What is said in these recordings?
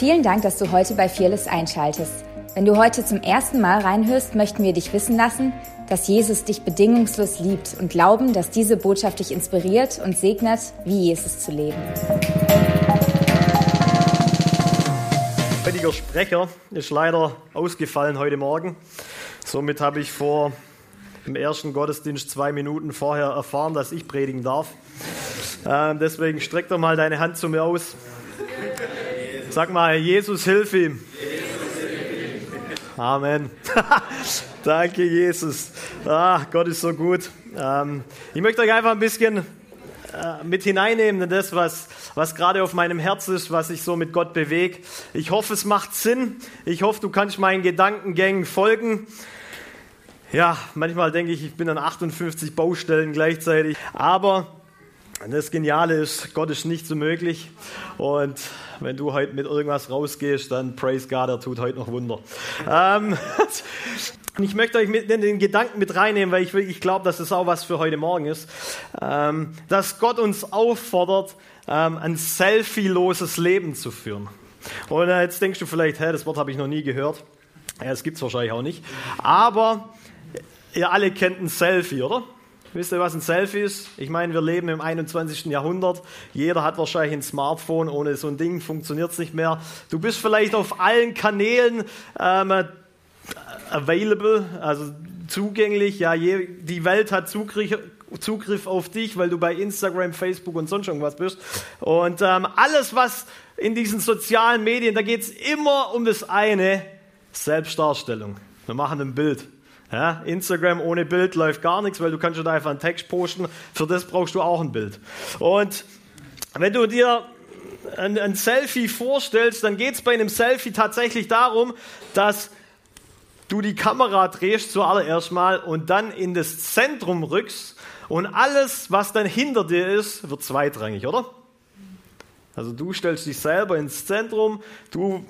Vielen Dank, dass du heute bei Fearless einschaltest. Wenn du heute zum ersten Mal reinhörst, möchten wir dich wissen lassen, dass Jesus dich bedingungslos liebt und glauben, dass diese Botschaft dich inspiriert und segnet, wie Jesus zu leben. Heutiger Sprecher ist leider ausgefallen heute Morgen. Somit habe ich vor im ersten Gottesdienst zwei Minuten vorher erfahren, dass ich predigen darf. Äh, deswegen streck doch mal deine Hand zu mir aus. Sag mal, Jesus, hilf ihm. Amen. Danke, Jesus. Ah, Gott ist so gut. Ähm, ich möchte euch einfach ein bisschen äh, mit hineinnehmen in das, was, was gerade auf meinem Herz ist, was ich so mit Gott bewege. Ich hoffe, es macht Sinn. Ich hoffe, du kannst meinen Gedankengängen folgen. Ja, manchmal denke ich, ich bin an 58 Baustellen gleichzeitig. Aber das Geniale ist, Gott ist nicht so möglich. Und wenn du heute mit irgendwas rausgehst, dann praise God, er tut heute noch Wunder. ähm, ich möchte euch mit den Gedanken mit reinnehmen, weil ich wirklich glaube, dass es auch was für heute Morgen ist, ähm, dass Gott uns auffordert, ähm, ein selfie-loses Leben zu führen. Und äh, jetzt denkst du vielleicht, hä, das Wort habe ich noch nie gehört. Ja, das gibt es wahrscheinlich auch nicht. Aber ihr alle kennt ein Selfie, oder? Wisst ihr, was ein Selfie ist? Ich meine, wir leben im 21. Jahrhundert. Jeder hat wahrscheinlich ein Smartphone. Ohne so ein Ding funktioniert es nicht mehr. Du bist vielleicht auf allen Kanälen ähm, available, also zugänglich. Ja, je, die Welt hat Zugriff, Zugriff auf dich, weil du bei Instagram, Facebook und sonst irgendwas bist. Und ähm, alles, was in diesen sozialen Medien, da geht es immer um das eine, Selbstdarstellung. Wir machen ein Bild. Ja, Instagram ohne Bild läuft gar nichts, weil du kannst schon einfach einen Text posten. Für das brauchst du auch ein Bild. Und wenn du dir ein, ein Selfie vorstellst, dann geht es bei einem Selfie tatsächlich darum, dass du die Kamera drehst zuallererst mal und dann in das Zentrum rückst und alles, was dann hinter dir ist, wird zweitrangig, oder? Also du stellst dich selber ins Zentrum. Du,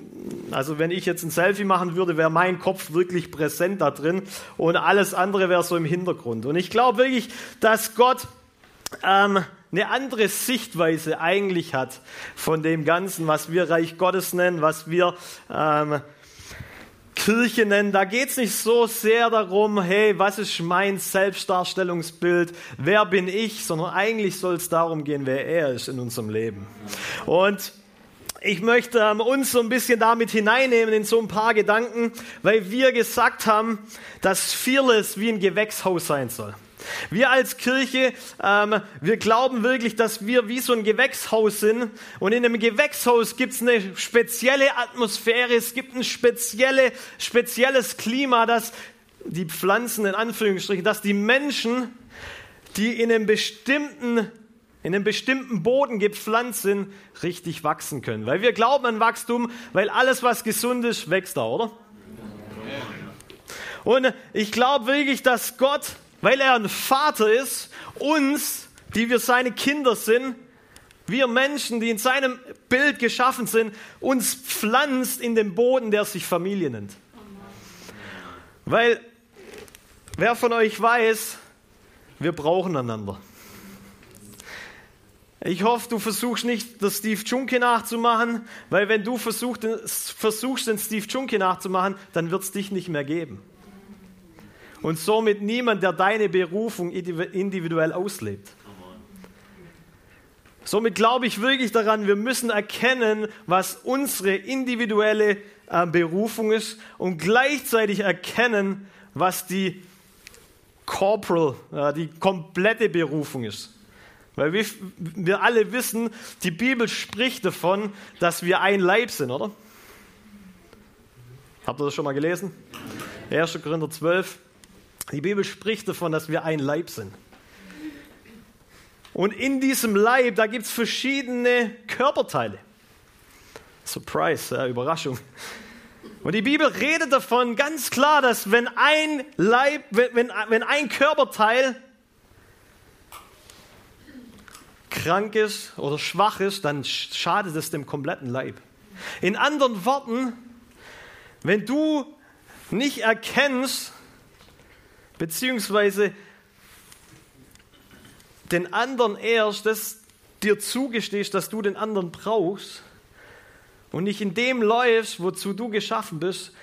also wenn ich jetzt ein Selfie machen würde, wäre mein Kopf wirklich präsent da drin und alles andere wäre so im Hintergrund. Und ich glaube wirklich, dass Gott ähm, eine andere Sichtweise eigentlich hat von dem Ganzen, was wir Reich Gottes nennen, was wir ähm, Kirche nennen, da geht es nicht so sehr darum, hey, was ist mein Selbstdarstellungsbild, wer bin ich, sondern eigentlich soll es darum gehen, wer er ist in unserem Leben. Und ich möchte ähm, uns so ein bisschen damit hineinnehmen in so ein paar Gedanken, weil wir gesagt haben, dass Fearless wie ein Gewächshaus sein soll. Wir als Kirche, ähm, wir glauben wirklich, dass wir wie so ein Gewächshaus sind. Und in einem Gewächshaus gibt es eine spezielle Atmosphäre, es gibt ein spezielle, spezielles Klima, dass die Pflanzen in Anführungsstrichen, dass die Menschen, die in einem bestimmten in einem bestimmten Boden gepflanzt sind, richtig wachsen können. Weil wir glauben an Wachstum, weil alles, was gesund ist, wächst da, oder? Und ich glaube wirklich, dass Gott weil er ein Vater ist, uns, die wir seine Kinder sind, wir Menschen, die in seinem Bild geschaffen sind, uns pflanzt in den Boden, der sich Familie nennt. Weil, wer von euch weiß, wir brauchen einander. Ich hoffe, du versuchst nicht, das Steve Junke nachzumachen, weil wenn du versuchst, versuchst den Steve Junke nachzumachen, dann wird es dich nicht mehr geben und somit niemand, der deine Berufung individuell auslebt. Somit glaube ich wirklich daran, wir müssen erkennen, was unsere individuelle äh, Berufung ist und gleichzeitig erkennen, was die corporal, äh, die komplette Berufung ist. Weil wir, wir alle wissen, die Bibel spricht davon, dass wir ein Leib sind, oder? Habt ihr das schon mal gelesen? 1. Korinther 12. Die Bibel spricht davon, dass wir ein Leib sind. Und in diesem Leib, da gibt es verschiedene Körperteile. Surprise, ja, Überraschung. Und die Bibel redet davon ganz klar, dass wenn ein Leib, wenn, wenn ein Körperteil krank ist oder schwach ist, dann schadet es dem kompletten Leib. In anderen Worten, wenn du nicht erkennst, beziehungsweise den anderen erst das dir zugestehst, dass du den anderen brauchst und nicht in dem läufst, wozu du geschaffen bist,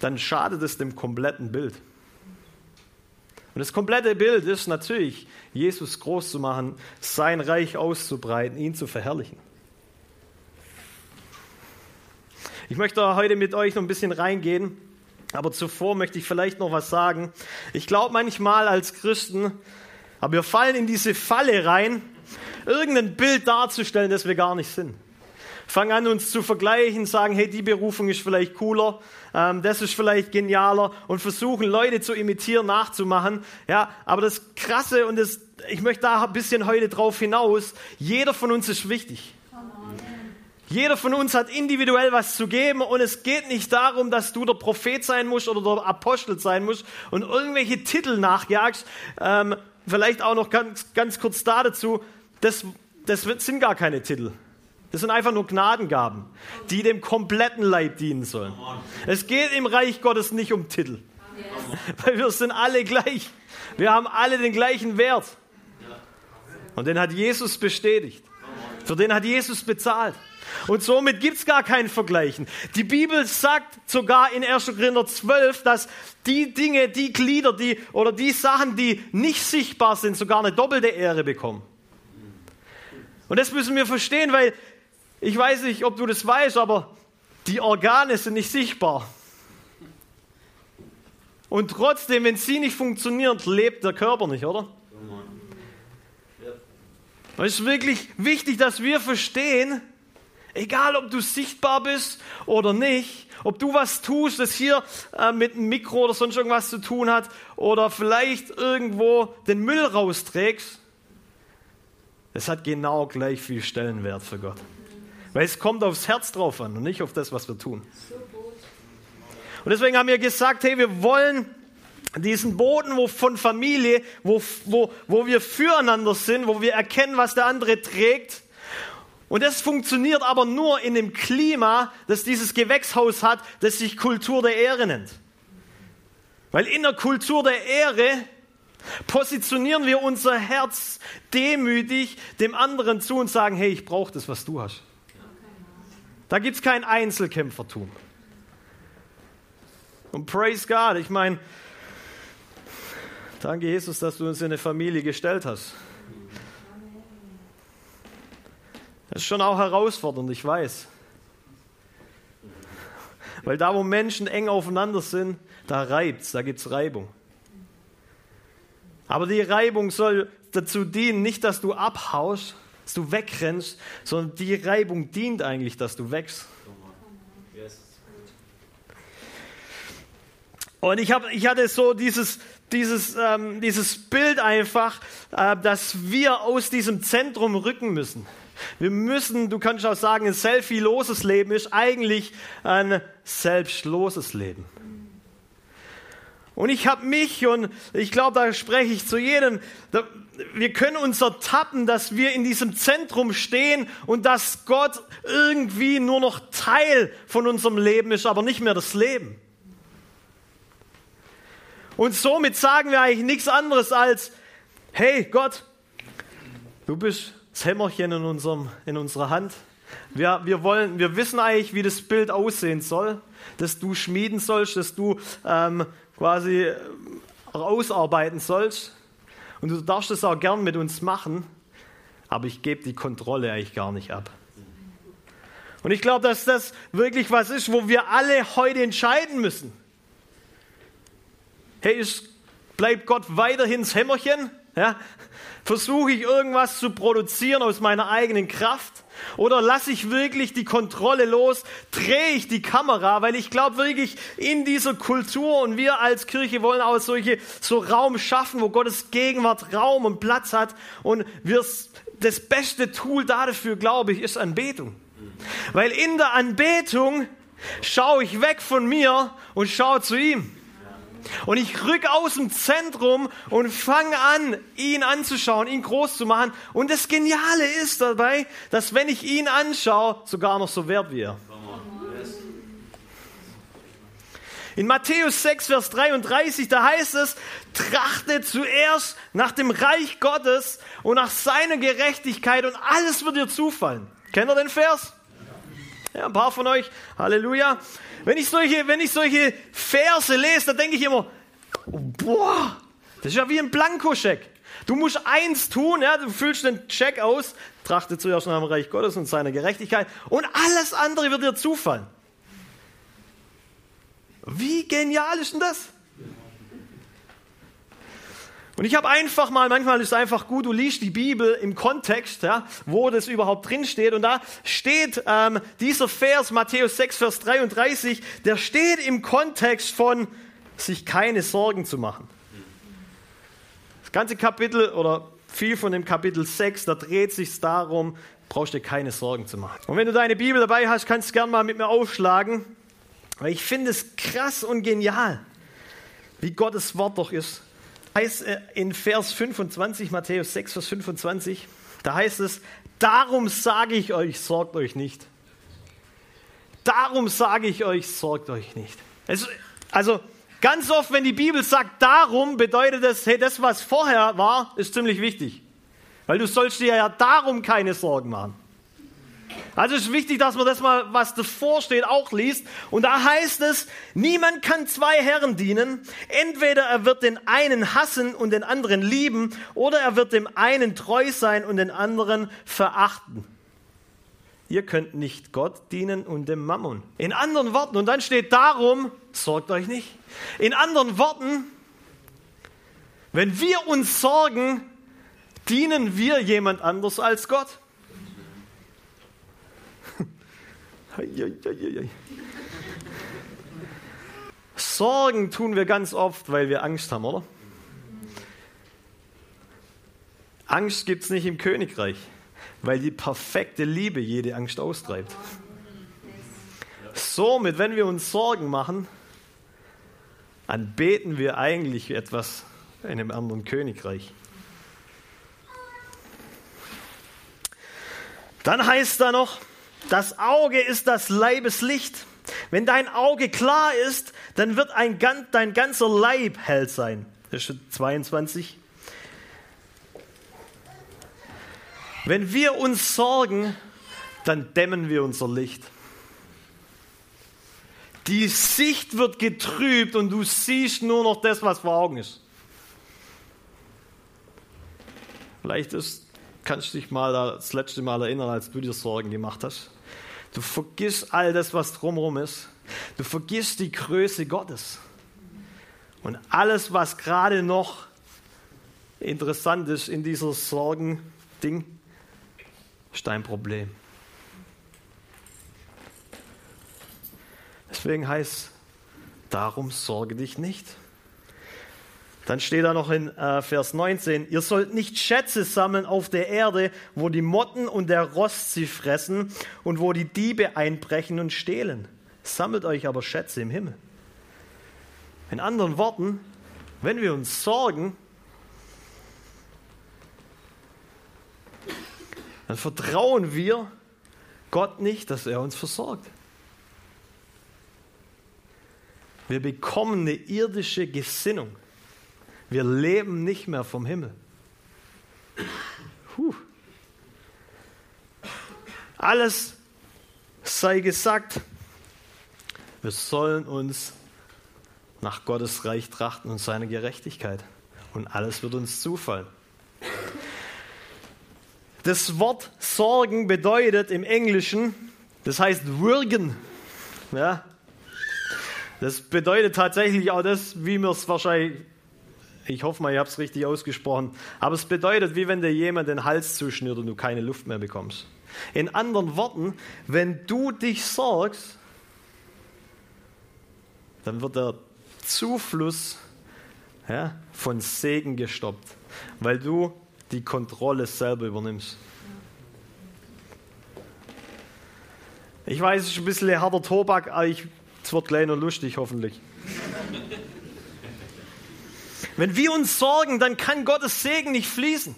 dann schadet es dem kompletten Bild. Und das komplette Bild ist natürlich, Jesus groß zu machen, sein Reich auszubreiten, ihn zu verherrlichen. Ich möchte heute mit euch noch ein bisschen reingehen, aber zuvor möchte ich vielleicht noch was sagen. Ich glaube manchmal als Christen, aber wir fallen in diese Falle rein, irgendein Bild darzustellen, das wir gar nicht sind. Fangen an, uns zu vergleichen, sagen, hey, die Berufung ist vielleicht cooler, ähm, das ist vielleicht genialer und versuchen, Leute zu imitieren, nachzumachen. Ja, aber das Krasse und das, ich möchte da ein bisschen heute drauf hinaus, jeder von uns ist wichtig. Jeder von uns hat individuell was zu geben und es geht nicht darum, dass du der Prophet sein musst oder der Apostel sein musst und irgendwelche Titel nachjagst. Ähm, vielleicht auch noch ganz, ganz kurz da dazu. Das, das sind gar keine Titel. Das sind einfach nur Gnadengaben, die dem kompletten Leib dienen sollen. Es geht im Reich Gottes nicht um Titel, weil wir sind alle gleich. Wir haben alle den gleichen Wert. Und den hat Jesus bestätigt. Für den hat Jesus bezahlt. Und somit gibt es gar kein Vergleichen. Die Bibel sagt sogar in 1. Korinther 12, dass die Dinge, die Glieder, die oder die Sachen, die nicht sichtbar sind, sogar eine doppelte Ehre bekommen. Und das müssen wir verstehen, weil ich weiß nicht, ob du das weißt, aber die Organe sind nicht sichtbar. Und trotzdem, wenn sie nicht funktionieren, lebt der Körper nicht, oder? Es ist wirklich wichtig, dass wir verstehen, Egal, ob du sichtbar bist oder nicht, ob du was tust, das hier äh, mit einem Mikro oder sonst irgendwas zu tun hat, oder vielleicht irgendwo den Müll rausträgst, es hat genau gleich viel Stellenwert für Gott. Weil es kommt aufs Herz drauf an und nicht auf das, was wir tun. Und deswegen haben wir gesagt, hey, wir wollen diesen Boden wo von Familie, wo, wo, wo wir füreinander sind, wo wir erkennen, was der andere trägt, und das funktioniert aber nur in dem Klima, das dieses Gewächshaus hat, das sich Kultur der Ehre nennt. Weil in der Kultur der Ehre positionieren wir unser Herz demütig dem anderen zu und sagen, hey, ich brauche das, was du hast. Da gibt es kein Einzelkämpfertum. Und praise God, ich meine, danke Jesus, dass du uns in eine Familie gestellt hast. Das ist schon auch herausfordernd, ich weiß. Weil da, wo Menschen eng aufeinander sind, da reibt es, da gibt es Reibung. Aber die Reibung soll dazu dienen, nicht, dass du abhaust, dass du wegrennst, sondern die Reibung dient eigentlich, dass du wächst. Und ich, hab, ich hatte so dieses, dieses, ähm, dieses Bild einfach, äh, dass wir aus diesem Zentrum rücken müssen. Wir müssen, du kannst auch sagen, ein selfie-loses Leben ist eigentlich ein selbstloses Leben. Und ich habe mich und ich glaube, da spreche ich zu jedem, wir können uns ertappen, dass wir in diesem Zentrum stehen und dass Gott irgendwie nur noch Teil von unserem Leben ist, aber nicht mehr das Leben. Und somit sagen wir eigentlich nichts anderes als, hey Gott, du bist das Hämmerchen in, unserem, in unserer Hand. Wir, wir, wollen, wir wissen eigentlich, wie das Bild aussehen soll, dass du schmieden sollst, dass du ähm, quasi ausarbeiten sollst. Und du darfst es auch gern mit uns machen, aber ich gebe die Kontrolle eigentlich gar nicht ab. Und ich glaube, dass das wirklich was ist, wo wir alle heute entscheiden müssen. Hey, ist, bleibt Gott weiterhin das Hämmerchen? Ja? Versuche ich irgendwas zu produzieren aus meiner eigenen Kraft? Oder lasse ich wirklich die Kontrolle los? Drehe ich die Kamera? Weil ich glaube wirklich in dieser Kultur und wir als Kirche wollen auch solche, so Raum schaffen, wo Gottes Gegenwart Raum und Platz hat. Und wir, das beste Tool dafür, glaube ich, ist Anbetung. Weil in der Anbetung schaue ich weg von mir und schaue zu ihm. Und ich rück aus dem Zentrum und fange an, ihn anzuschauen, ihn groß zu machen. Und das Geniale ist dabei, dass wenn ich ihn anschaue, sogar noch so wert wie er. In Matthäus 6, Vers 33, da heißt es, trachte zuerst nach dem Reich Gottes und nach seiner Gerechtigkeit und alles wird dir zufallen. Kennt ihr den Vers? Ja, ein paar von euch, Halleluja. Wenn ich solche, wenn ich solche Verse lese, dann denke ich immer, boah, das ist ja wie ein Blankoscheck. Du musst eins tun, ja, du füllst den Check aus, trachte zuerst nach dem Reich Gottes und seiner Gerechtigkeit und alles andere wird dir zufallen. Wie genial ist denn das? Und ich habe einfach mal, manchmal ist es einfach gut, du liest die Bibel im Kontext, ja, wo das überhaupt drin steht. Und da steht ähm, dieser Vers, Matthäus 6, Vers 33, der steht im Kontext von sich keine Sorgen zu machen. Das ganze Kapitel oder viel von dem Kapitel 6, da dreht sich darum, brauchst dir keine Sorgen zu machen. Und wenn du deine Bibel dabei hast, kannst du gern mal mit mir aufschlagen, weil ich finde es krass und genial, wie Gottes Wort doch ist heißt äh, in Vers 25, Matthäus 6, Vers 25, da heißt es, darum sage ich euch, sorgt euch nicht. Darum sage ich euch, sorgt euch nicht. Es, also ganz oft, wenn die Bibel sagt darum, bedeutet das, hey, das, was vorher war, ist ziemlich wichtig. Weil du sollst dir ja darum keine Sorgen machen. Also ist wichtig, dass man das mal, was davor steht, auch liest. Und da heißt es, niemand kann zwei Herren dienen. Entweder er wird den einen hassen und den anderen lieben, oder er wird dem einen treu sein und den anderen verachten. Ihr könnt nicht Gott dienen und dem Mammon. In anderen Worten, und dann steht darum, sorgt euch nicht. In anderen Worten, wenn wir uns sorgen, dienen wir jemand anders als Gott. Sorgen tun wir ganz oft, weil wir Angst haben, oder? Angst gibt es nicht im Königreich, weil die perfekte Liebe jede Angst austreibt. Somit, wenn wir uns Sorgen machen, dann beten wir eigentlich etwas in einem anderen Königreich. Dann heißt da noch, das Auge ist das Leibeslicht. Wenn dein Auge klar ist, dann wird ein, dein ganzer Leib hell sein. Das ist 22. Wenn wir uns sorgen, dann dämmen wir unser Licht. Die Sicht wird getrübt und du siehst nur noch das, was vor Augen ist. Vielleicht ist kannst du dich mal das letzte Mal erinnern, als du dir Sorgen gemacht hast. Du vergisst all das, was drumherum ist. Du vergisst die Größe Gottes. Und alles, was gerade noch interessant ist in dieser Sorgen-Ding, ist dein Problem. Deswegen heißt, darum sorge dich nicht. Dann steht da noch in äh, Vers 19, ihr sollt nicht Schätze sammeln auf der Erde, wo die Motten und der Rost sie fressen und wo die Diebe einbrechen und stehlen. Sammelt euch aber Schätze im Himmel. In anderen Worten, wenn wir uns sorgen, dann vertrauen wir Gott nicht, dass er uns versorgt. Wir bekommen eine irdische Gesinnung. Wir leben nicht mehr vom Himmel. Puh. Alles sei gesagt. Wir sollen uns nach Gottes Reich trachten und seine Gerechtigkeit. Und alles wird uns zufallen. Das Wort Sorgen bedeutet im Englischen, das heißt würgen. Ja? Das bedeutet tatsächlich auch das, wie wir es wahrscheinlich ich hoffe mal, ich habe es richtig ausgesprochen. Aber es bedeutet, wie wenn dir jemand den Hals zuschnürt und du keine Luft mehr bekommst. In anderen Worten, wenn du dich sorgst, dann wird der Zufluss ja, von Segen gestoppt, weil du die Kontrolle selber übernimmst. Ich weiß, es ist ein bisschen harter Tobak, aber es wird noch lustig, hoffentlich. Wenn wir uns sorgen, dann kann Gottes Segen nicht fließen.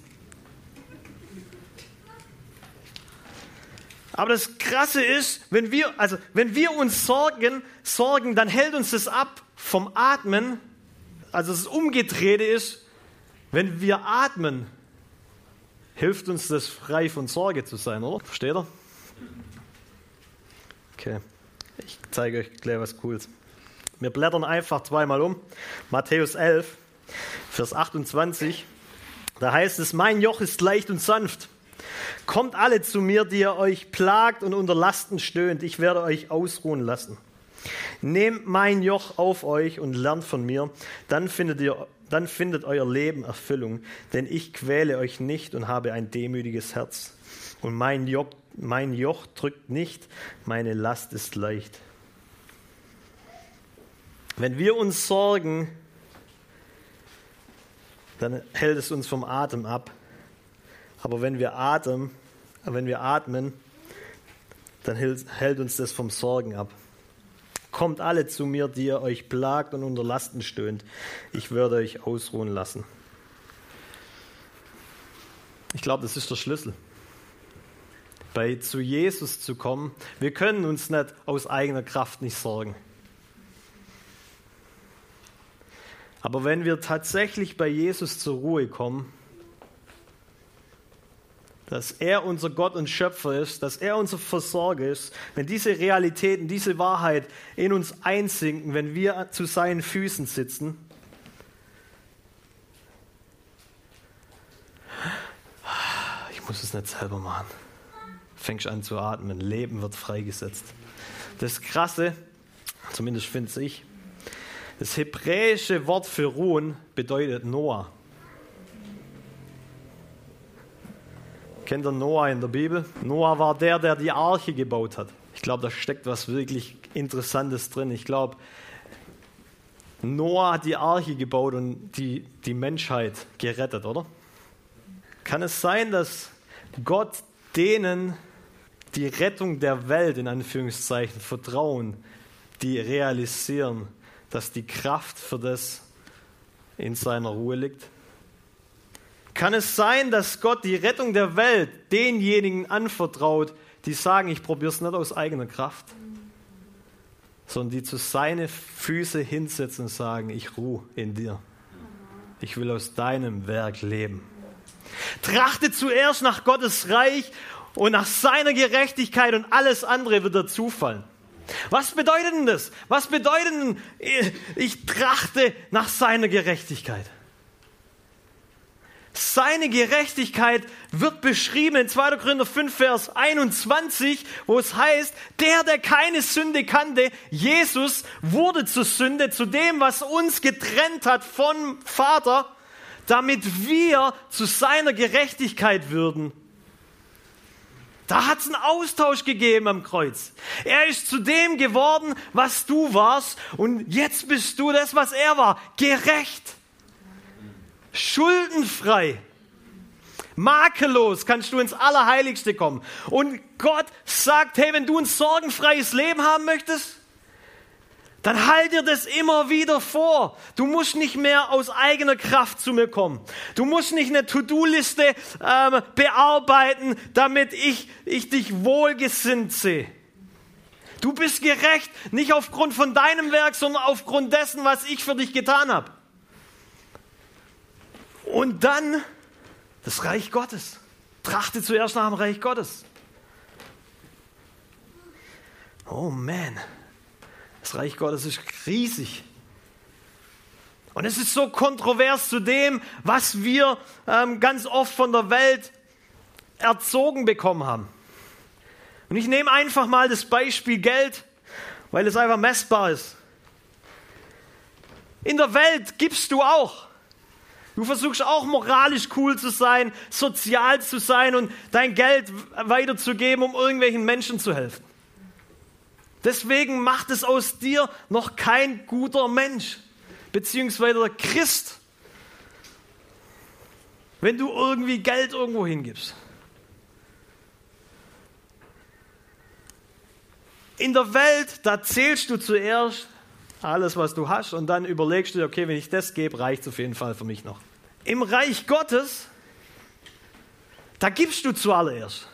Aber das Krasse ist, wenn wir, also wenn wir uns sorgen, sorgen, dann hält uns das ab vom Atmen. Also das Umgedrehte ist, wenn wir atmen, hilft uns das frei von Sorge zu sein, oder? Versteht ihr? Okay, ich zeige euch gleich was Cooles. Wir blättern einfach zweimal um. Matthäus 11, Vers 28. Da heißt es, mein Joch ist leicht und sanft. Kommt alle zu mir, die ihr euch plagt und unter Lasten stöhnt. Ich werde euch ausruhen lassen. Nehmt mein Joch auf euch und lernt von mir, dann findet, ihr, dann findet euer Leben Erfüllung, denn ich quäle euch nicht und habe ein demütiges Herz. Und mein Joch, mein Joch drückt nicht, meine Last ist leicht. Wenn wir uns sorgen, dann hält es uns vom Atem ab. Aber wenn wir, Atem, wenn wir atmen, dann hält, uns das vom Sorgen ab. Kommt alle zu mir, die ihr euch plagt und unter Lasten stöhnt. Ich werde euch ausruhen lassen. Ich glaube, das ist der Schlüssel. Bei zu Jesus zu kommen. Wir können uns nicht aus eigener Kraft nicht sorgen. Aber wenn wir tatsächlich bei Jesus zur Ruhe kommen, dass er unser Gott und Schöpfer ist, dass er unser Versorger ist, wenn diese Realitäten, diese Wahrheit in uns einsinken, wenn wir zu seinen Füßen sitzen, ich muss es nicht selber machen, fängst an zu atmen, Leben wird freigesetzt. Das Krasse, zumindest finde ich, das hebräische Wort für ruhen bedeutet Noah. Kennt ihr Noah in der Bibel? Noah war der, der die Arche gebaut hat. Ich glaube, da steckt was wirklich Interessantes drin. Ich glaube, Noah hat die Arche gebaut und die, die Menschheit gerettet, oder? Kann es sein, dass Gott denen die Rettung der Welt in Anführungszeichen vertrauen, die realisieren, dass die Kraft für das in seiner Ruhe liegt? Kann es sein, dass Gott die Rettung der Welt denjenigen anvertraut, die sagen, ich probiere es nicht aus eigener Kraft, sondern die zu seine Füße hinsetzen und sagen, ich ruhe in dir. Ich will aus deinem Werk leben. Trachte zuerst nach Gottes Reich und nach seiner Gerechtigkeit und alles andere wird dazu fallen. Was bedeutet denn das? Was bedeutet denn, ich trachte nach seiner Gerechtigkeit? Seine Gerechtigkeit wird beschrieben in 2. Korinther 5, Vers 21, wo es heißt, der, der keine Sünde kannte, Jesus, wurde zur Sünde, zu dem, was uns getrennt hat vom Vater, damit wir zu seiner Gerechtigkeit würden. Da hat es einen Austausch gegeben am Kreuz. Er ist zu dem geworden, was du warst, und jetzt bist du das, was er war, gerecht schuldenfrei, makellos kannst du ins Allerheiligste kommen. Und Gott sagt, hey, wenn du ein sorgenfreies Leben haben möchtest, dann halt dir das immer wieder vor. Du musst nicht mehr aus eigener Kraft zu mir kommen. Du musst nicht eine To-Do-Liste ähm, bearbeiten, damit ich, ich dich wohlgesinnt sehe. Du bist gerecht, nicht aufgrund von deinem Werk, sondern aufgrund dessen, was ich für dich getan habe. Und dann das Reich Gottes. Trachte zuerst nach dem Reich Gottes. Oh man, das Reich Gottes ist riesig. Und es ist so kontrovers zu dem, was wir ähm, ganz oft von der Welt erzogen bekommen haben. Und ich nehme einfach mal das Beispiel Geld, weil es einfach messbar ist. In der Welt gibst du auch. Du versuchst auch moralisch cool zu sein, sozial zu sein und dein Geld weiterzugeben, um irgendwelchen Menschen zu helfen. Deswegen macht es aus dir noch kein guter Mensch, beziehungsweise Christ, wenn du irgendwie Geld irgendwo hingibst. In der Welt, da zählst du zuerst alles, was du hast, und dann überlegst du dir, okay, wenn ich das gebe, reicht es auf jeden Fall für mich noch. Im Reich Gottes, da gibst du zuallererst.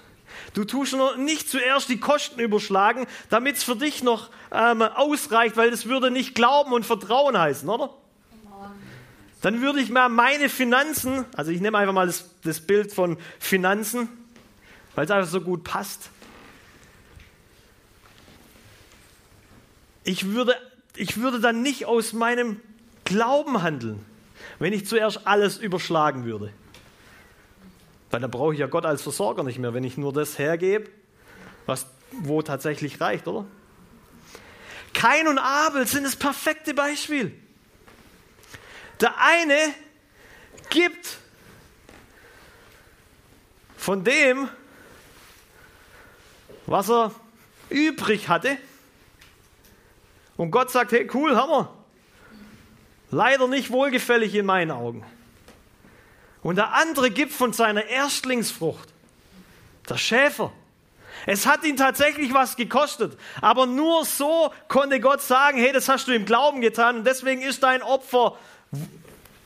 Du tust noch nicht zuerst die Kosten überschlagen, damit es für dich noch ähm, ausreicht, weil das würde nicht Glauben und Vertrauen heißen, oder? Dann würde ich mal meine Finanzen, also ich nehme einfach mal das, das Bild von Finanzen, weil es einfach so gut passt. ich würde, ich würde dann nicht aus meinem Glauben handeln, wenn ich zuerst alles überschlagen würde. Weil dann brauche ich ja Gott als Versorger nicht mehr, wenn ich nur das hergebe, was wo tatsächlich reicht, oder? Kain und Abel sind das perfekte Beispiel. Der eine gibt von dem, was er übrig hatte. Und Gott sagt, hey, cool, Hammer. Leider nicht wohlgefällig in meinen Augen. Und der andere gibt von seiner Erstlingsfrucht. Der Schäfer. Es hat ihn tatsächlich was gekostet. Aber nur so konnte Gott sagen, hey, das hast du im Glauben getan und deswegen ist dein Opfer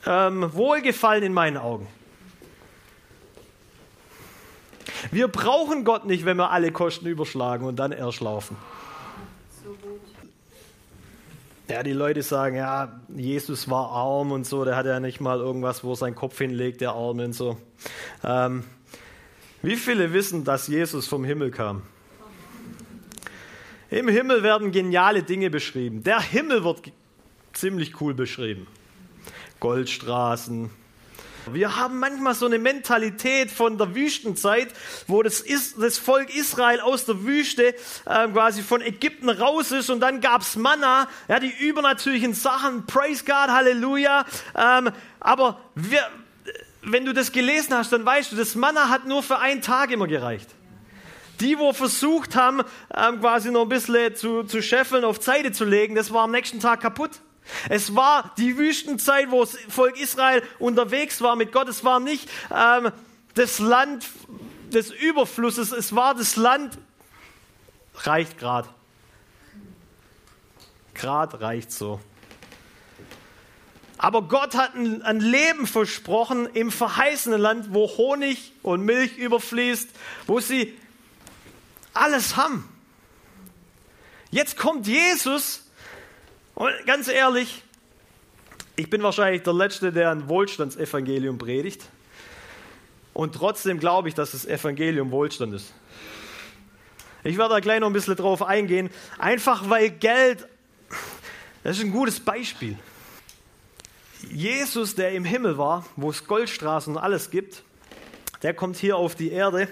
ähm, wohlgefallen in meinen Augen. Wir brauchen Gott nicht, wenn wir alle Kosten überschlagen und dann erst laufen. Ja, die Leute sagen, ja, Jesus war arm und so, der hatte ja nicht mal irgendwas, wo er seinen Kopf hinlegt, der Arme und so. Ähm, wie viele wissen, dass Jesus vom Himmel kam? Im Himmel werden geniale Dinge beschrieben. Der Himmel wird ziemlich cool beschrieben. Goldstraßen. Wir haben manchmal so eine Mentalität von der Wüstenzeit, wo das, Is das Volk Israel aus der Wüste äh, quasi von Ägypten raus ist und dann gab es Manna, ja, die übernatürlichen Sachen, praise God, Halleluja. Ähm, aber wir, wenn du das gelesen hast, dann weißt du, das Manna hat nur für einen Tag immer gereicht. Die, wo versucht haben, ähm, quasi noch ein bisschen zu, zu scheffeln, auf Seite zu legen, das war am nächsten Tag kaputt. Es war die Wüstenzeit, wo das Volk Israel unterwegs war mit Gott. Es war nicht ähm, das Land des Überflusses, es war das Land, reicht gerade. Gerade reicht so. Aber Gott hat ein, ein, Leben versprochen im verheißenen Land, wo Honig und Milch überfließt, wo sie alles haben. Jetzt kommt Jesus und ganz ehrlich, ich bin wahrscheinlich der Letzte, der ein Wohlstandsevangelium predigt. Und trotzdem glaube ich, dass das Evangelium Wohlstand ist. Ich werde da gleich noch ein bisschen drauf eingehen. Einfach weil Geld, das ist ein gutes Beispiel. Jesus, der im Himmel war, wo es Goldstraßen und alles gibt, der kommt hier auf die Erde.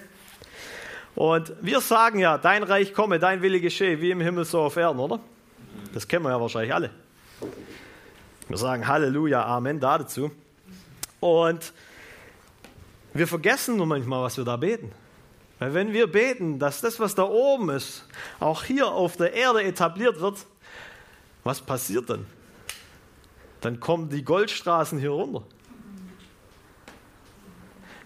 Und wir sagen ja, dein Reich komme, dein Wille geschehe, wie im Himmel so auf Erden, oder? Das kennen wir ja wahrscheinlich alle. Wir sagen Halleluja, Amen da dazu. Und wir vergessen nur manchmal, was wir da beten. Weil wenn wir beten, dass das, was da oben ist, auch hier auf der Erde etabliert wird, was passiert dann? dann kommen die Goldstraßen hier runter.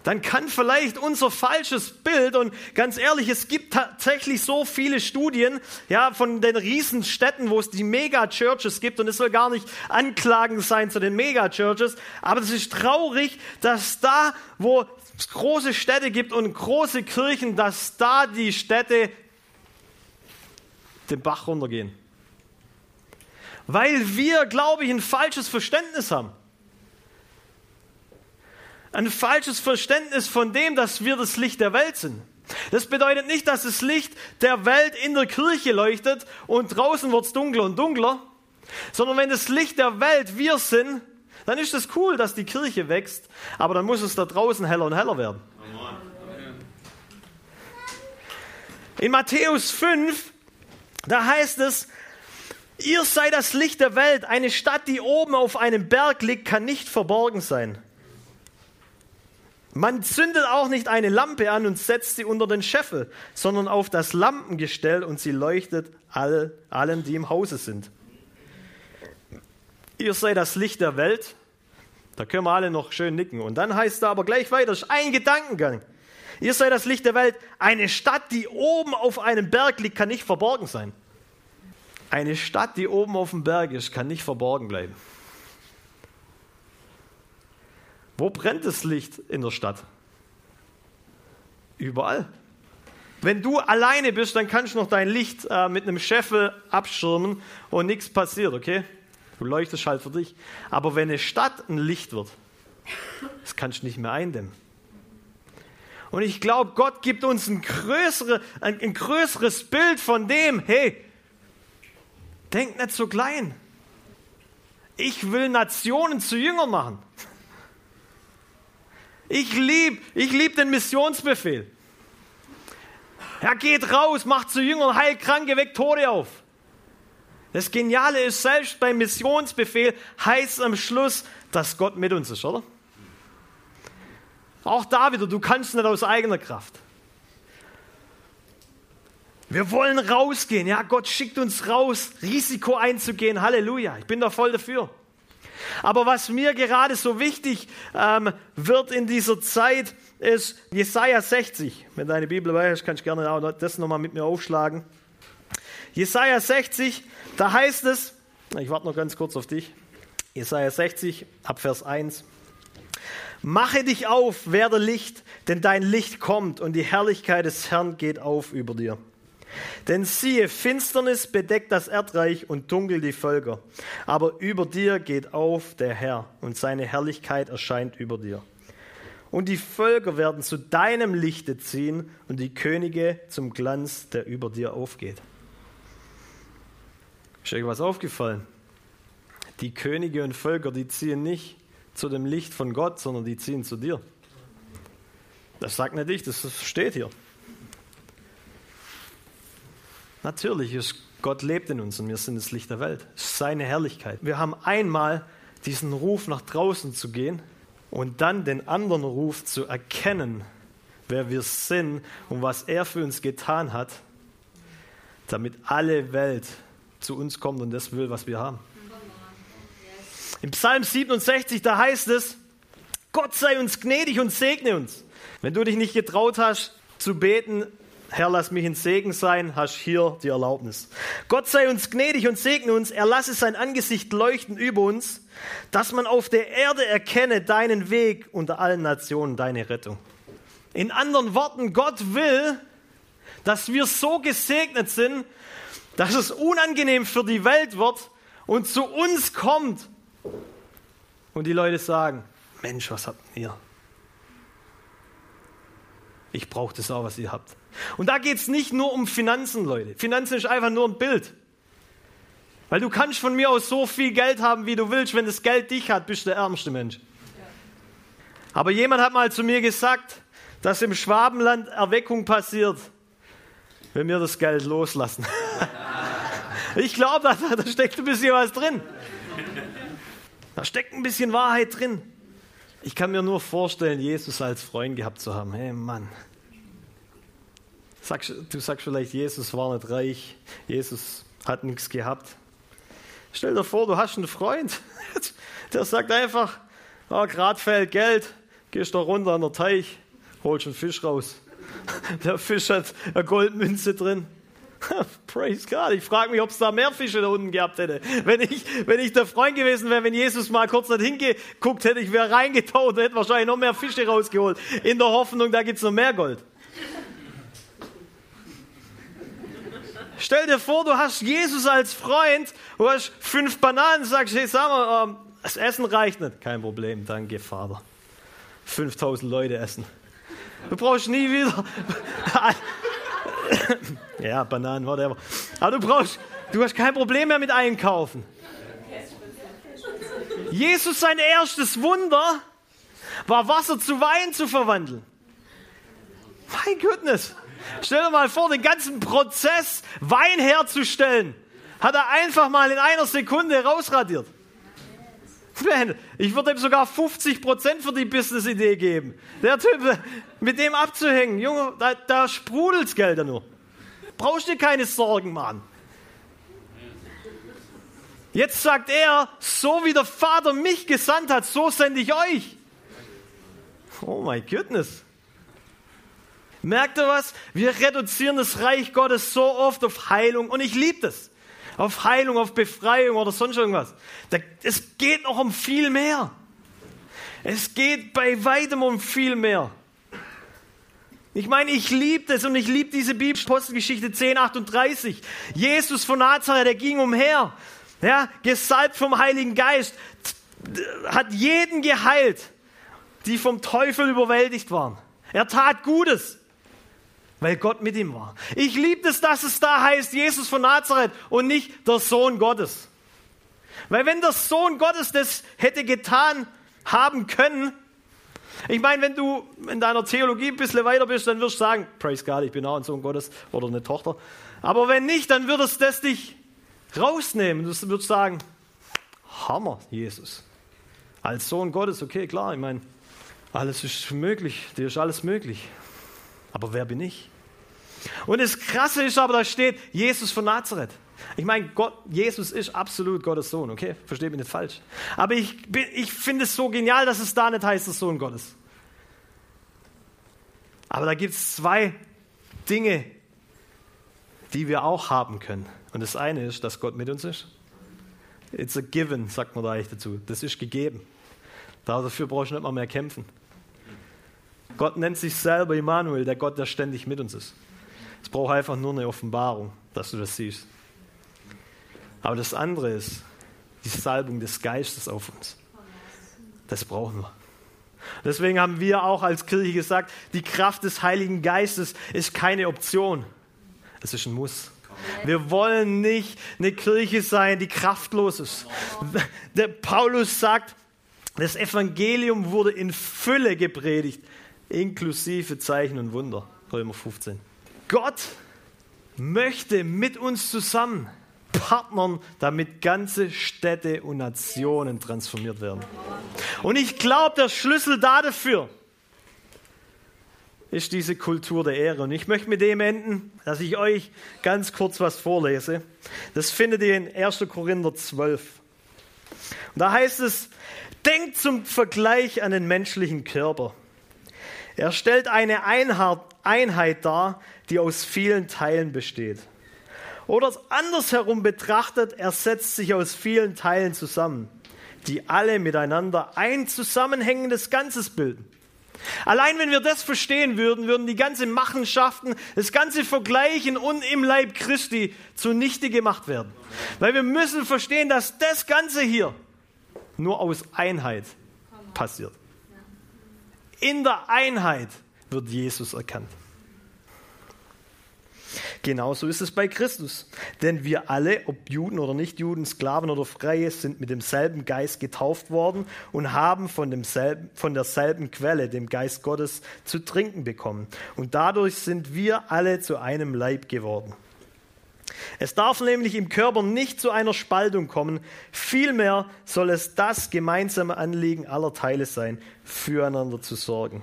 Dann kann vielleicht unser falsches Bild, und ganz ehrlich, es gibt tatsächlich so viele Studien ja, von den Riesenstädten, wo es die Mega-Churches gibt, und es soll gar nicht anklagend sein zu den Mega-Churches, aber es ist traurig, dass da, wo es große Städte gibt und große Kirchen, dass da die Städte den Bach runtergehen weil wir, glaube ich, ein falsches Verständnis haben. Ein falsches Verständnis von dem, dass wir das Licht der Welt sind. Das bedeutet nicht, dass das Licht der Welt in der Kirche leuchtet und draußen wird es dunkler und dunkler, sondern wenn das Licht der Welt wir sind, dann ist es cool, dass die Kirche wächst, aber dann muss es da draußen heller und heller werden. In Matthäus 5, da heißt es, Ihr seid das Licht der Welt. Eine Stadt, die oben auf einem Berg liegt, kann nicht verborgen sein. Man zündet auch nicht eine Lampe an und setzt sie unter den Scheffel, sondern auf das Lampengestell und sie leuchtet all, allen, die im Hause sind. Ihr seid das Licht der Welt. Da können wir alle noch schön nicken. Und dann heißt es aber gleich weiter, ein Gedankengang. Ihr seid das Licht der Welt. Eine Stadt, die oben auf einem Berg liegt, kann nicht verborgen sein. Eine Stadt, die oben auf dem Berg ist, kann nicht verborgen bleiben. Wo brennt das Licht in der Stadt? Überall. Wenn du alleine bist, dann kannst du noch dein Licht äh, mit einem Scheffel abschirmen und nichts passiert, okay? Du leuchtest halt für dich. Aber wenn eine Stadt ein Licht wird, das kannst du nicht mehr eindämmen. Und ich glaube, Gott gibt uns ein, größere, ein, ein größeres Bild von dem, hey, Denk nicht so klein. Ich will Nationen zu Jüngern machen. Ich liebe ich lieb den Missionsbefehl. Er geht raus, macht zu Jüngern, heilt Kranke, weckt Tode auf. Das Geniale ist, selbst beim Missionsbefehl heißt am Schluss, dass Gott mit uns ist, oder? Auch da wieder, du kannst nicht aus eigener Kraft. Wir wollen rausgehen. Ja, Gott schickt uns raus, Risiko einzugehen. Halleluja. Ich bin da voll dafür. Aber was mir gerade so wichtig ähm, wird in dieser Zeit, ist Jesaja 60. Wenn deine Bibel dabei ist, kannst du gerne das nochmal mit mir aufschlagen. Jesaja 60, da heißt es, ich warte noch ganz kurz auf dich. Jesaja 60, ab Vers 1. Mache dich auf, werde Licht, denn dein Licht kommt und die Herrlichkeit des Herrn geht auf über dir. Denn siehe, Finsternis bedeckt das Erdreich und dunkel die Völker. Aber über dir geht auf der Herr und seine Herrlichkeit erscheint über dir. Und die Völker werden zu deinem Lichte ziehen und die Könige zum Glanz, der über dir aufgeht. Ist euch was aufgefallen? Die Könige und Völker, die ziehen nicht zu dem Licht von Gott, sondern die ziehen zu dir. Das sagt nicht ich, das steht hier. Natürlich ist Gott lebt in uns und wir sind das Licht der Welt. Seine Herrlichkeit. Wir haben einmal diesen Ruf nach draußen zu gehen und dann den anderen Ruf zu erkennen, wer wir sind und was er für uns getan hat, damit alle Welt zu uns kommt und das will, was wir haben. Im Psalm 67, da heißt es, Gott sei uns gnädig und segne uns. Wenn du dich nicht getraut hast zu beten, Herr, lass mich ein Segen sein, hast hier die Erlaubnis. Gott sei uns gnädig und segne uns, er lasse sein Angesicht leuchten über uns, dass man auf der Erde erkenne deinen Weg unter allen Nationen, deine Rettung. In anderen Worten, Gott will, dass wir so gesegnet sind, dass es unangenehm für die Welt wird und zu uns kommt. Und die Leute sagen, Mensch, was habt ihr? Ich brauche das auch, was ihr habt. Und da geht es nicht nur um Finanzen, Leute. Finanzen ist einfach nur ein Bild. Weil du kannst von mir aus so viel Geld haben, wie du willst. Wenn das Geld dich hat, bist du der ärmste Mensch. Aber jemand hat mal zu mir gesagt, dass im Schwabenland Erweckung passiert, wenn wir das Geld loslassen. ich glaube, da, da steckt ein bisschen was drin. Da steckt ein bisschen Wahrheit drin. Ich kann mir nur vorstellen, Jesus als Freund gehabt zu haben. Hey Mann. Sagst, du sagst vielleicht, Jesus war nicht reich, Jesus hat nichts gehabt. Stell dir vor, du hast einen Freund, der sagt einfach, oh, gerade fällt Geld, gehst da runter an den Teich, holst einen Fisch raus. Der Fisch hat eine Goldmünze drin. Praise God. Ich frage mich, ob es da mehr Fische da unten gehabt hätte. Wenn ich, wenn ich der Freund gewesen wäre, wenn Jesus mal kurz nicht hingeguckt hätte, ich wäre reingetaucht und hätte wahrscheinlich noch mehr Fische rausgeholt. In der Hoffnung, da gibt es noch mehr Gold. Stell dir vor, du hast Jesus als Freund, du hast fünf Bananen, sagst, hey, sag mal, ähm, das Essen reicht nicht. Kein Problem, danke, Vater. 5000 Leute essen. Du brauchst nie wieder. ja, Bananen, whatever. Aber du brauchst, du hast kein Problem mehr mit Einkaufen. Jesus, sein erstes Wunder war Wasser zu Wein zu verwandeln. Mein Goodness. Stell dir mal vor, den ganzen Prozess, Wein herzustellen, hat er einfach mal in einer Sekunde rausradiert. Ich würde ihm sogar 50% für die Business-Idee geben. Der Typ, mit dem abzuhängen, Junge, da, da sprudelt's Gelder nur. Brauchst dir keine Sorgen machen. Jetzt sagt er, so wie der Vater mich gesandt hat, so sende ich euch. Oh my goodness. Merkt ihr was? Wir reduzieren das Reich Gottes so oft auf Heilung und ich liebe das auf Heilung, auf Befreiung oder sonst irgendwas. Es geht noch um viel mehr. Es geht bei weitem um viel mehr. Ich meine, ich liebe das und ich liebe diese Bibelpostelgeschichte 1038. Jesus von Nazareth, der ging umher, ja, gesalbt vom Heiligen Geist, hat jeden geheilt, die vom Teufel überwältigt waren. Er tat Gutes. Weil Gott mit ihm war. Ich liebe es, dass es da heißt, Jesus von Nazareth und nicht der Sohn Gottes. Weil wenn der Sohn Gottes das hätte getan haben können, ich meine, wenn du in deiner Theologie ein bisschen weiter bist, dann wirst du sagen, praise God, ich bin auch ein Sohn Gottes oder eine Tochter. Aber wenn nicht, dann würdest das dich rausnehmen. Du würdest sagen, Hammer, Jesus. Als Sohn Gottes, okay, klar, ich meine, alles ist möglich, dir ist alles möglich. Aber wer bin ich? Und das Krasse ist aber, da steht Jesus von Nazareth. Ich meine, Gott, Jesus ist absolut Gottes Sohn, okay? Versteht mich nicht falsch. Aber ich, ich finde es so genial, dass es da nicht heißt, der Sohn Gottes. Aber da gibt es zwei Dinge, die wir auch haben können. Und das eine ist, dass Gott mit uns ist. It's a given, sagt man da eigentlich dazu. Das ist gegeben. Dafür brauchst du nicht mal mehr kämpfen. Gott nennt sich selber Immanuel, der Gott, der ständig mit uns ist. Es braucht einfach nur eine Offenbarung, dass du das siehst. Aber das andere ist die Salbung des Geistes auf uns. Das brauchen wir. Deswegen haben wir auch als Kirche gesagt, die Kraft des Heiligen Geistes ist keine Option. Es ist ein Muss. Wir wollen nicht eine Kirche sein, die kraftlos ist. Der Paulus sagt, das Evangelium wurde in Fülle gepredigt, inklusive Zeichen und Wunder. Römer 15. Gott möchte mit uns zusammen partnern, damit ganze Städte und Nationen transformiert werden. Und ich glaube, der Schlüssel dafür ist diese Kultur der Ehre. Und ich möchte mit dem enden, dass ich euch ganz kurz was vorlese. Das findet ihr in 1. Korinther 12. Und da heißt es, denkt zum Vergleich an den menschlichen Körper. Er stellt eine Einheit dar, die aus vielen Teilen besteht. Oder andersherum betrachtet, er setzt sich aus vielen Teilen zusammen, die alle miteinander ein zusammenhängendes Ganzes bilden. Allein wenn wir das verstehen würden, würden die ganzen Machenschaften, das ganze Vergleichen und im Leib Christi zunichte gemacht werden. Weil wir müssen verstehen, dass das Ganze hier nur aus Einheit passiert. In der Einheit wird Jesus erkannt. Genauso ist es bei Christus. Denn wir alle, ob Juden oder Nichtjuden, Sklaven oder Freie, sind mit demselben Geist getauft worden und haben von, demselben, von derselben Quelle, dem Geist Gottes, zu trinken bekommen. Und dadurch sind wir alle zu einem Leib geworden. Es darf nämlich im Körper nicht zu einer Spaltung kommen, vielmehr soll es das gemeinsame Anliegen aller Teile sein, füreinander zu sorgen.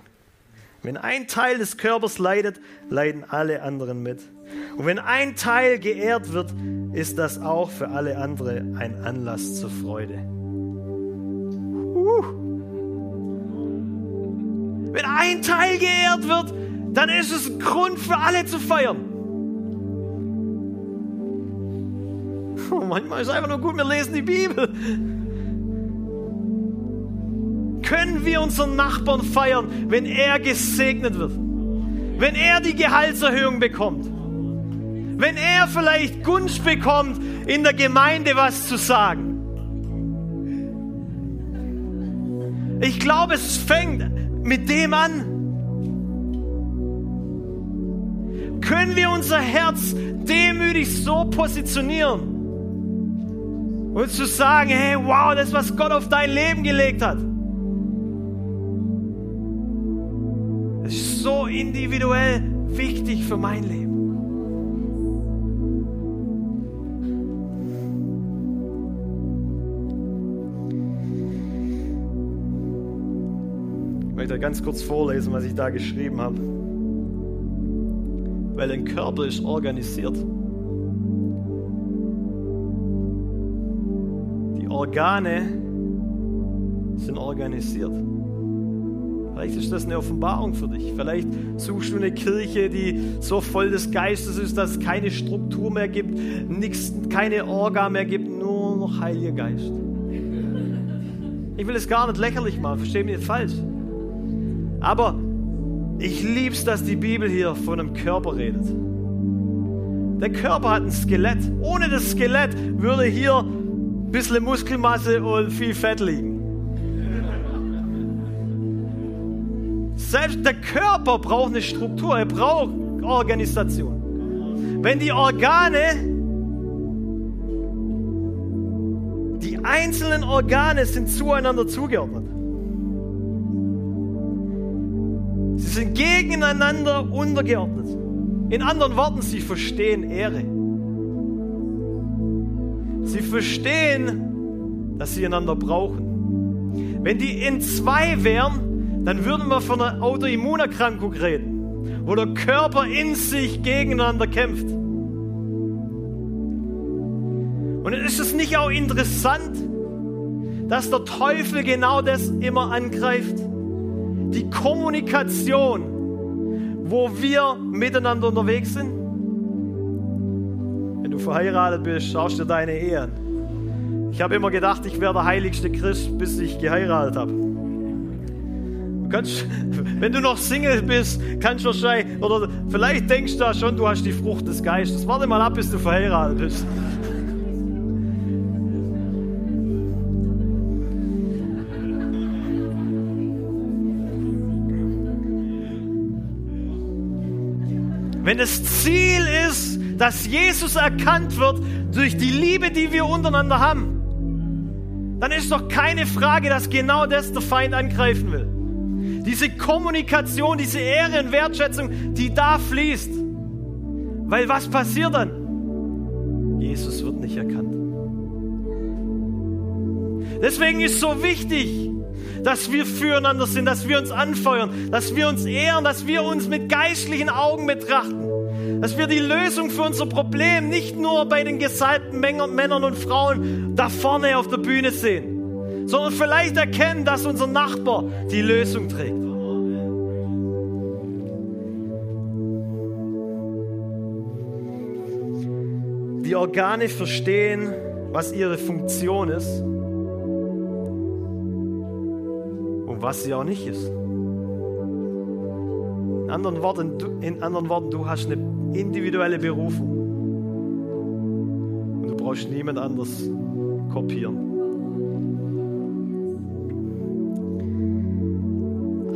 Wenn ein Teil des Körpers leidet, leiden alle anderen mit. Und wenn ein Teil geehrt wird, ist das auch für alle anderen ein Anlass zur Freude. Uh. Wenn ein Teil geehrt wird, dann ist es ein Grund für alle zu feiern. Oh, manchmal ist es einfach nur gut, wir lesen die Bibel können wir unseren Nachbarn feiern, wenn er gesegnet wird. Wenn er die Gehaltserhöhung bekommt. Wenn er vielleicht Gunst bekommt, in der Gemeinde was zu sagen. Ich glaube, es fängt mit dem an. Können wir unser Herz demütig so positionieren und zu sagen, hey, wow, das, was Gott auf dein Leben gelegt hat. So individuell wichtig für mein Leben. Ich möchte ganz kurz vorlesen, was ich da geschrieben habe. Weil dein Körper ist organisiert. Die Organe sind organisiert. Vielleicht ist das eine Offenbarung für dich. Vielleicht suchst du eine Kirche, die so voll des Geistes ist, dass es keine Struktur mehr gibt, nichts, keine Orga mehr gibt, nur noch Heiliger Geist. Ich will es gar nicht lächerlich machen, verstehe mich nicht falsch. Aber ich liebe es, dass die Bibel hier von einem Körper redet. Der Körper hat ein Skelett. Ohne das Skelett würde hier ein bisschen Muskelmasse und viel Fett liegen. Selbst der Körper braucht eine Struktur, er braucht Organisation. Wenn die Organe, die einzelnen Organe sind zueinander zugeordnet. Sie sind gegeneinander untergeordnet. In anderen Worten, sie verstehen Ehre. Sie verstehen, dass sie einander brauchen. Wenn die in zwei wären, dann würden wir von einer Autoimmunerkrankung reden, wo der Körper in sich gegeneinander kämpft. Und ist es nicht auch interessant, dass der Teufel genau das immer angreift? Die Kommunikation, wo wir miteinander unterwegs sind. Wenn du verheiratet bist, schaust du deine Ehe an. Ich habe immer gedacht, ich wäre der heiligste Christ, bis ich geheiratet habe. Kannst, wenn du noch Single bist, kannst du wahrscheinlich, oder vielleicht denkst du da schon, du hast die Frucht des Geistes. Warte mal ab, bis du verheiratet bist. Wenn das Ziel ist, dass Jesus erkannt wird durch die Liebe, die wir untereinander haben, dann ist doch keine Frage, dass genau das der Feind angreifen will. Diese Kommunikation, diese Ehre und Wertschätzung, die da fließt. Weil was passiert dann? Jesus wird nicht erkannt. Deswegen ist so wichtig, dass wir füreinander sind, dass wir uns anfeuern, dass wir uns ehren, dass wir uns mit geistlichen Augen betrachten, dass wir die Lösung für unser Problem nicht nur bei den gesalbten Männern und Frauen da vorne auf der Bühne sehen, sondern vielleicht erkennen, dass unser Nachbar die Lösung trägt. Die Organe verstehen, was ihre Funktion ist was sie auch nicht ist. In anderen Worten, du, in anderen Worten, du hast eine individuelle Berufung. Und du brauchst niemand anders kopieren.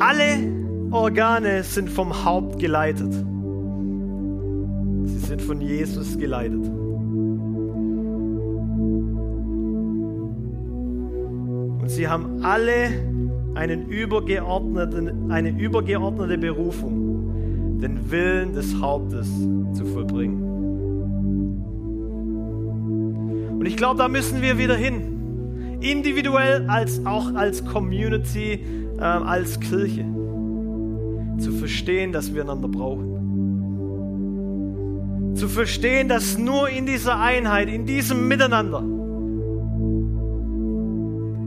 Alle Organe sind vom Haupt geleitet. Sie sind von Jesus geleitet. Und sie haben alle einen übergeordneten, eine übergeordnete Berufung, den Willen des Hauptes zu vollbringen. Und ich glaube, da müssen wir wieder hin. Individuell als auch als Community, äh, als Kirche. Zu verstehen, dass wir einander brauchen. Zu verstehen, dass nur in dieser Einheit, in diesem Miteinander,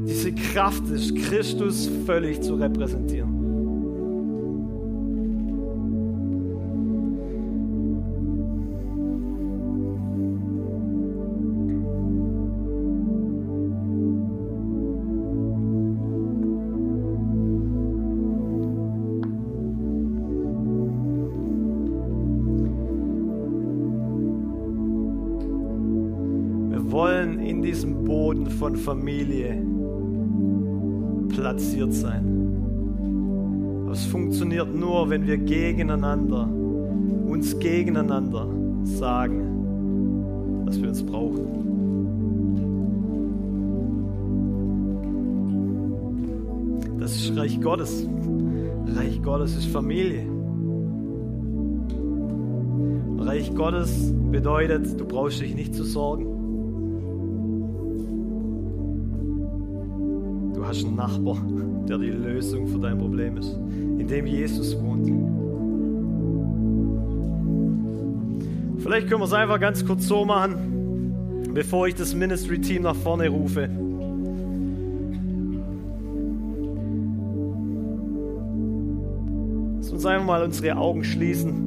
diese Kraft ist, Christus völlig zu repräsentieren. Familie platziert sein. Aber es funktioniert nur, wenn wir gegeneinander, uns gegeneinander sagen, dass wir uns brauchen. Das ist Reich Gottes. Reich Gottes ist Familie. Reich Gottes bedeutet, du brauchst dich nicht zu sorgen. Hast einen Nachbar, der die Lösung für dein Problem ist, in dem Jesus wohnt. Vielleicht können wir es einfach ganz kurz so machen, bevor ich das Ministry-Team nach vorne rufe. Lass uns einfach mal unsere Augen schließen.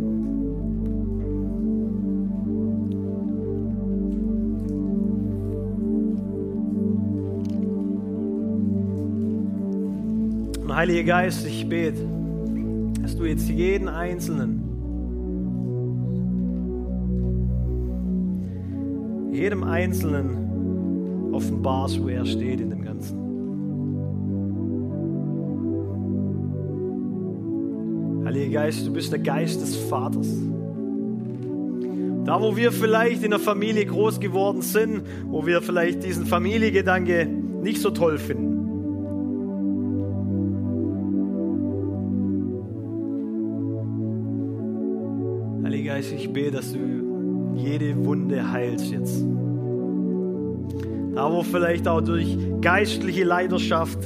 Heiliger Geist, ich bete, dass du jetzt jeden Einzelnen, jedem Einzelnen offenbarst, wo er steht in dem Ganzen. Heiliger Geist, du bist der Geist des Vaters. Da, wo wir vielleicht in der Familie groß geworden sind, wo wir vielleicht diesen Familiengedanke nicht so toll finden. Ich bete, dass du jede Wunde heilst jetzt. Da, wo vielleicht auch durch geistliche Leidenschaft,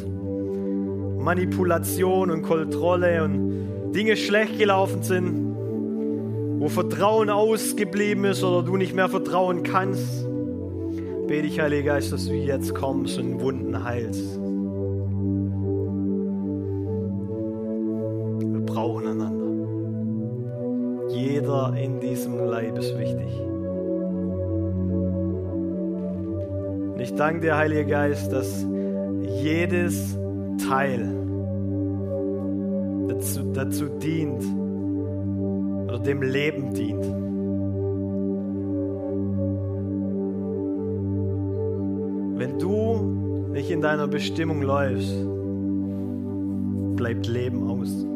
Manipulation und Kontrolle und Dinge schlecht gelaufen sind, wo Vertrauen ausgeblieben ist oder du nicht mehr vertrauen kannst, bete ich, Heiliger Geist, dass du jetzt kommst und Wunden heilst. Wir brauchen einander. Jeder in diesem Leib ist wichtig. Und ich danke dir, Heiliger Geist, dass jedes Teil dazu, dazu dient oder dem Leben dient. Wenn du nicht in deiner Bestimmung läufst, bleibt Leben aus.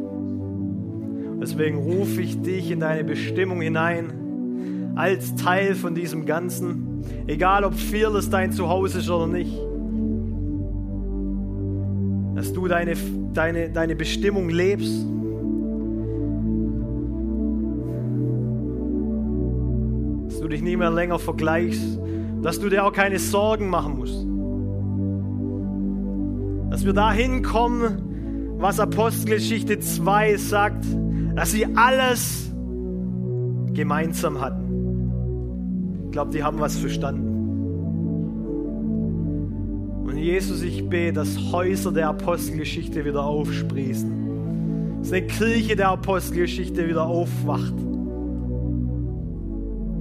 Deswegen rufe ich dich in deine Bestimmung hinein, als Teil von diesem Ganzen, egal ob Fearless dein Zuhause ist oder nicht. Dass du deine, deine, deine Bestimmung lebst. Dass du dich nicht mehr länger vergleichst. Dass du dir auch keine Sorgen machen musst. Dass wir dahin kommen, was Apostelgeschichte 2 sagt, dass sie alles gemeinsam hatten. Ich glaube, die haben was verstanden. Und Jesus, ich bete, dass Häuser der Apostelgeschichte wieder aufsprießen. Dass eine Kirche der Apostelgeschichte wieder aufwacht.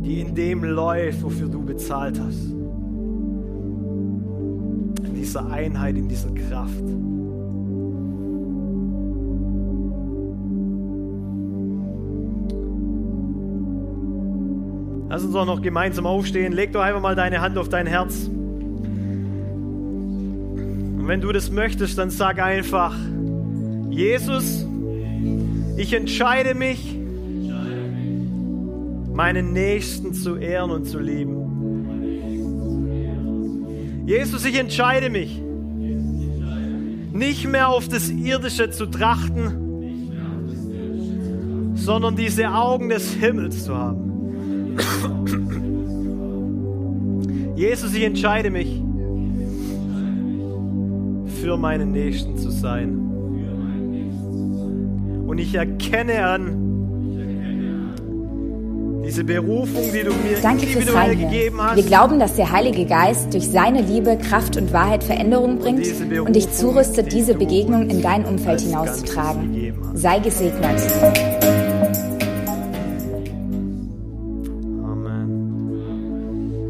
Die in dem läuft, wofür du bezahlt hast. In dieser Einheit, in dieser Kraft. Lass uns auch noch gemeinsam aufstehen. Leg doch einfach mal deine Hand auf dein Herz. Und wenn du das möchtest, dann sag einfach, Jesus, ich entscheide mich, meinen Nächsten zu ehren und zu lieben. Jesus, ich entscheide mich, nicht mehr auf das Irdische zu trachten, sondern diese Augen des Himmels zu haben. Jesus, ich entscheide mich, für meinen Nächsten zu sein. Und ich erkenne an, diese Berufung, die du mir Danke individuell gegeben hast. Wir glauben, dass der Heilige Geist durch seine Liebe, Kraft und Wahrheit Veränderung bringt und dich zurüstet, diese Begegnung in dein Umfeld hinauszutragen. Sei gesegnet.